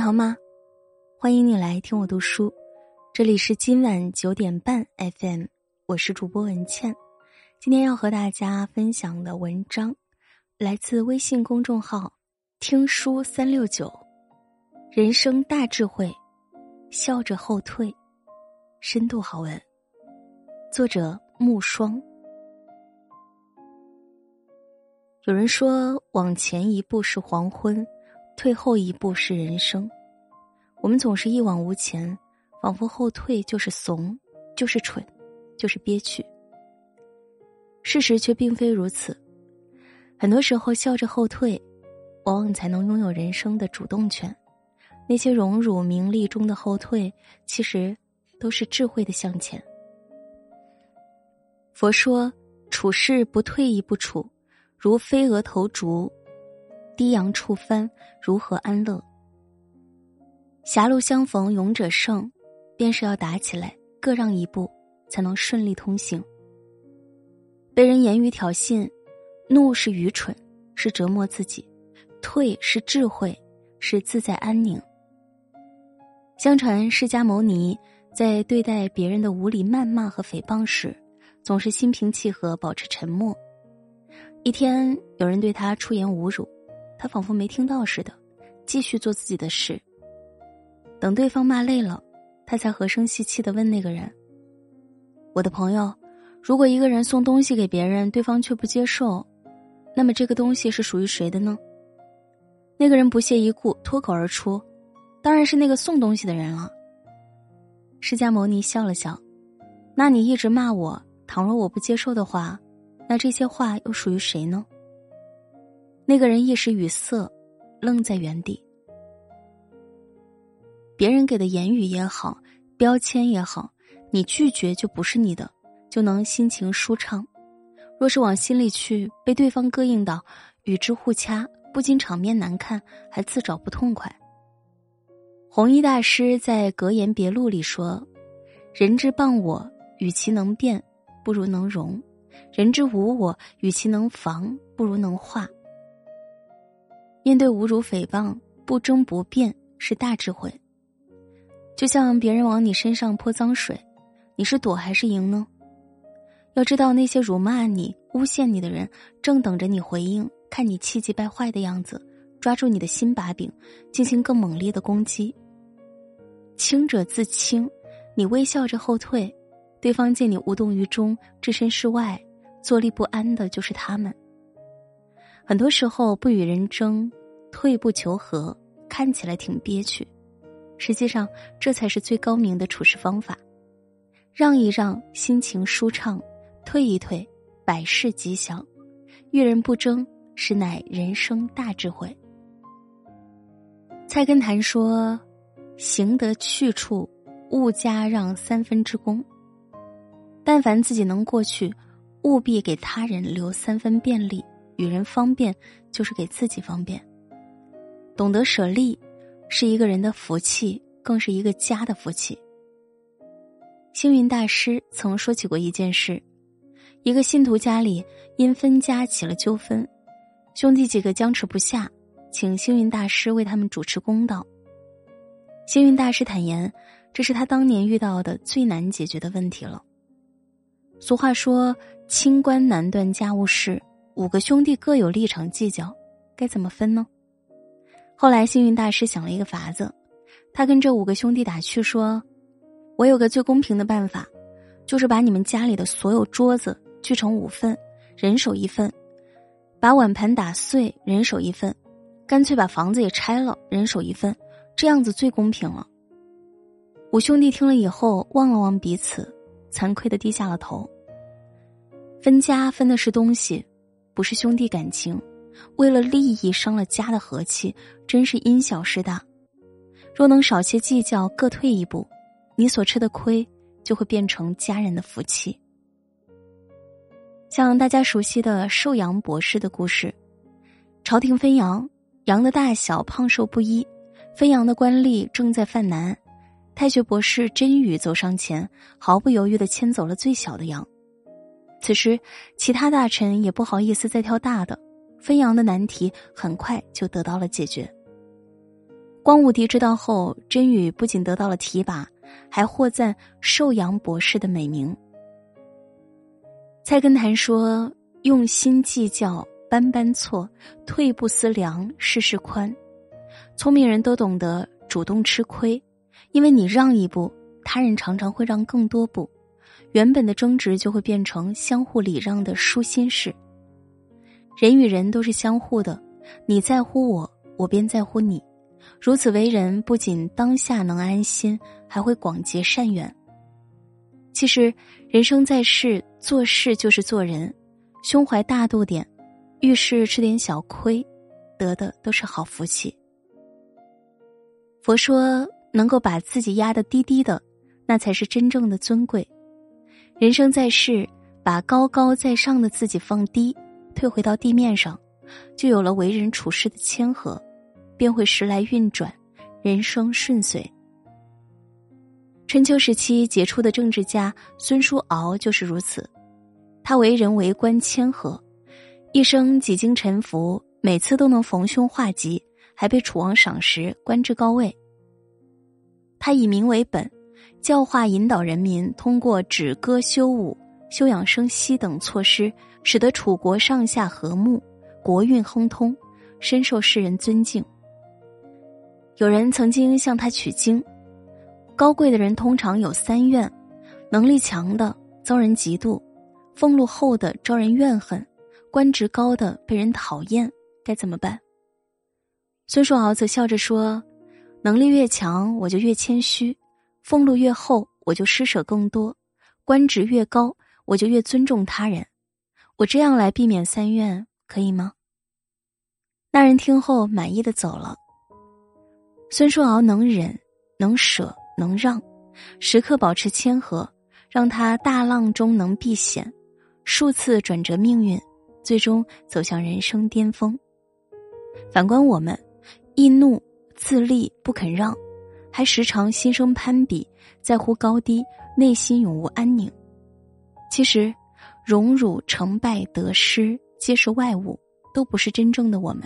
你好吗？欢迎你来听我读书，这里是今晚九点半 FM，我是主播文倩。今天要和大家分享的文章来自微信公众号“听书三六九”，人生大智慧，笑着后退，深度好文，作者木霜。有人说，往前一步是黄昏，退后一步是人生。我们总是一往无前，仿佛后退就是怂，就是蠢，就是憋屈。事实却并非如此。很多时候，笑着后退，往往才能拥有人生的主动权。那些荣辱名利中的后退，其实都是智慧的向前。佛说：“处事不退一步处。”如飞蛾投烛，低扬触帆，如何安乐？狭路相逢勇者胜，便是要打起来，各让一步，才能顺利通行。被人言语挑衅，怒是愚蠢，是折磨自己；退是智慧，是自在安宁。相传释迦牟尼在对待别人的无理谩骂和诽谤时，总是心平气和，保持沉默。一天，有人对他出言侮辱，他仿佛没听到似的，继续做自己的事。等对方骂累了，他才和声细气的问那个人：“我的朋友，如果一个人送东西给别人，对方却不接受，那么这个东西是属于谁的呢？”那个人不屑一顾，脱口而出：“当然是那个送东西的人了。”释迦牟尼笑了笑：“那你一直骂我，倘若我不接受的话。”那这些话又属于谁呢？那个人一时语塞，愣在原地。别人给的言语也好，标签也好，你拒绝就不是你的，就能心情舒畅；若是往心里去，被对方膈应到，与之互掐，不仅场面难看，还自找不痛快。弘一大师在《格言别录》里说：“人之谤我，与其能辩，不如能容。”人之无我，与其能防，不如能化。面对侮辱诽谤，不争不辩是大智慧。就像别人往你身上泼脏水，你是躲还是赢呢？要知道，那些辱骂你、诬陷你的人，正等着你回应，看你气急败坏的样子，抓住你的心把柄，进行更猛烈的攻击。轻者自轻，你微笑着后退，对方见你无动于衷，置身事外。坐立不安的就是他们。很多时候不与人争，退步求和，看起来挺憋屈，实际上这才是最高明的处事方法。让一让，心情舒畅；退一退，百事吉祥。遇人不争，实乃人生大智慧。菜根谭说：“行得去处，勿加让三分之功。但凡自己能过去。”务必给他人留三分便利，与人方便就是给自己方便。懂得舍利，是一个人的福气，更是一个家的福气。星云大师曾说起过一件事：一个信徒家里因分家起了纠纷，兄弟几个僵持不下，请星云大师为他们主持公道。星云大师坦言，这是他当年遇到的最难解决的问题了。俗话说。清官难断家务事，五个兄弟各有立场计较，该怎么分呢？后来幸运大师想了一个法子，他跟这五个兄弟打趣说：“我有个最公平的办法，就是把你们家里的所有桌子锯成五份，人手一份；把碗盘打碎，人手一份；干脆把房子也拆了，人手一份，这样子最公平了。”五兄弟听了以后，望了望彼此，惭愧的低下了头。分家分的是东西，不是兄弟感情。为了利益伤了家的和气，真是因小失大。若能少些计较，各退一步，你所吃的亏就会变成家人的福气。像大家熟悉的寿阳博士的故事，朝廷分羊，羊的大小胖瘦不一，分羊的官吏正在犯难，太学博士真宇走上前，毫不犹豫的牵走了最小的羊。此时，其他大臣也不好意思再挑大的，分羊的难题很快就得到了解决。光武帝知道后，甄宇不仅得到了提拔，还获赞寿阳博士的美名。菜根谭说：“用心计较，般般错；退步思量，事事宽。”聪明人都懂得主动吃亏，因为你让一步，他人常常会让更多步，原本的争执就会变成相互礼让的舒心事。人与人都是相互的，你在乎我，我便在乎你。如此为人，不仅当下能安心，还会广结善缘。其实，人生在世，做事就是做人，胸怀大度点，遇事吃点小亏，得的都是好福气。佛说，能够把自己压得低低的，那才是真正的尊贵。人生在世，把高高在上的自己放低，退回到地面上，就有了为人处事的谦和。便会时来运转，人生顺遂。春秋时期杰出的政治家孙叔敖就是如此，他为人为官谦和，一生几经沉浮，每次都能逢凶化吉，还被楚王赏识，官至高位。他以民为本，教化引导人民，通过止戈修武、休养生息等措施，使得楚国上下和睦，国运亨通，深受世人尊敬。有人曾经向他取经，高贵的人通常有三怨：能力强的遭人嫉妒，俸禄厚的招人怨恨，官职高的被人讨厌。该怎么办？孙叔敖则笑着说：“能力越强，我就越谦虚；俸禄越厚，我就施舍更多；官职越高，我就越尊重他人。我这样来避免三怨，可以吗？”那人听后满意的走了。孙叔敖能忍，能舍，能让，时刻保持谦和，让他大浪中能避险，数次转折命运，最终走向人生巅峰。反观我们，易怒、自立、不肯让，还时常心生攀比，在乎高低，内心永无安宁。其实，荣辱、成败、得失，皆是外物，都不是真正的我们。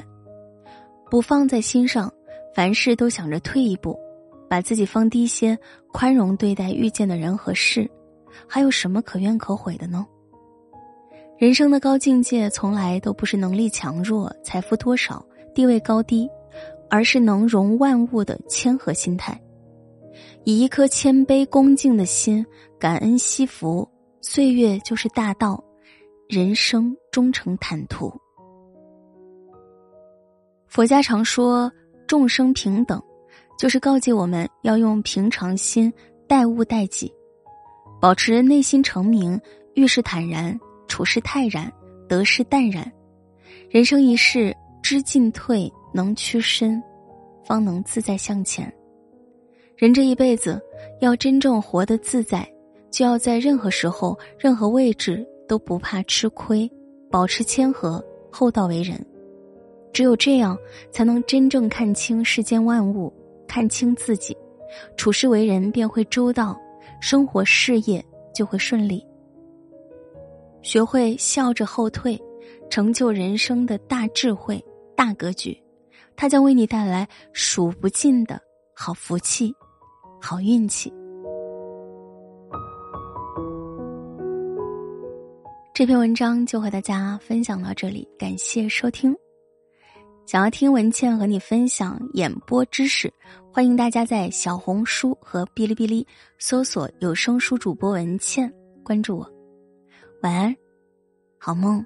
不放在心上。凡事都想着退一步，把自己放低些，宽容对待遇见的人和事，还有什么可怨可悔的呢？人生的高境界从来都不是能力强弱、财富多少、地位高低，而是能容万物的谦和心态。以一颗谦卑恭敬的心，感恩惜福，岁月就是大道，人生终成坦途。佛家常说。众生平等，就是告诫我们要用平常心待物待己，保持内心澄明，遇事坦然，处事泰然，得失淡然。人生一世，知进退，能屈伸，方能自在向前。人这一辈子，要真正活得自在，就要在任何时候、任何位置都不怕吃亏，保持谦和，厚道为人。只有这样，才能真正看清世间万物，看清自己，处事为人便会周到，生活事业就会顺利。学会笑着后退，成就人生的大智慧、大格局，它将为你带来数不尽的好福气、好运气。这篇文章就和大家分享到这里，感谢收听。想要听文倩和你分享演播知识，欢迎大家在小红书和哔哩哔哩搜索有声书主播文倩，关注我。晚安，好梦。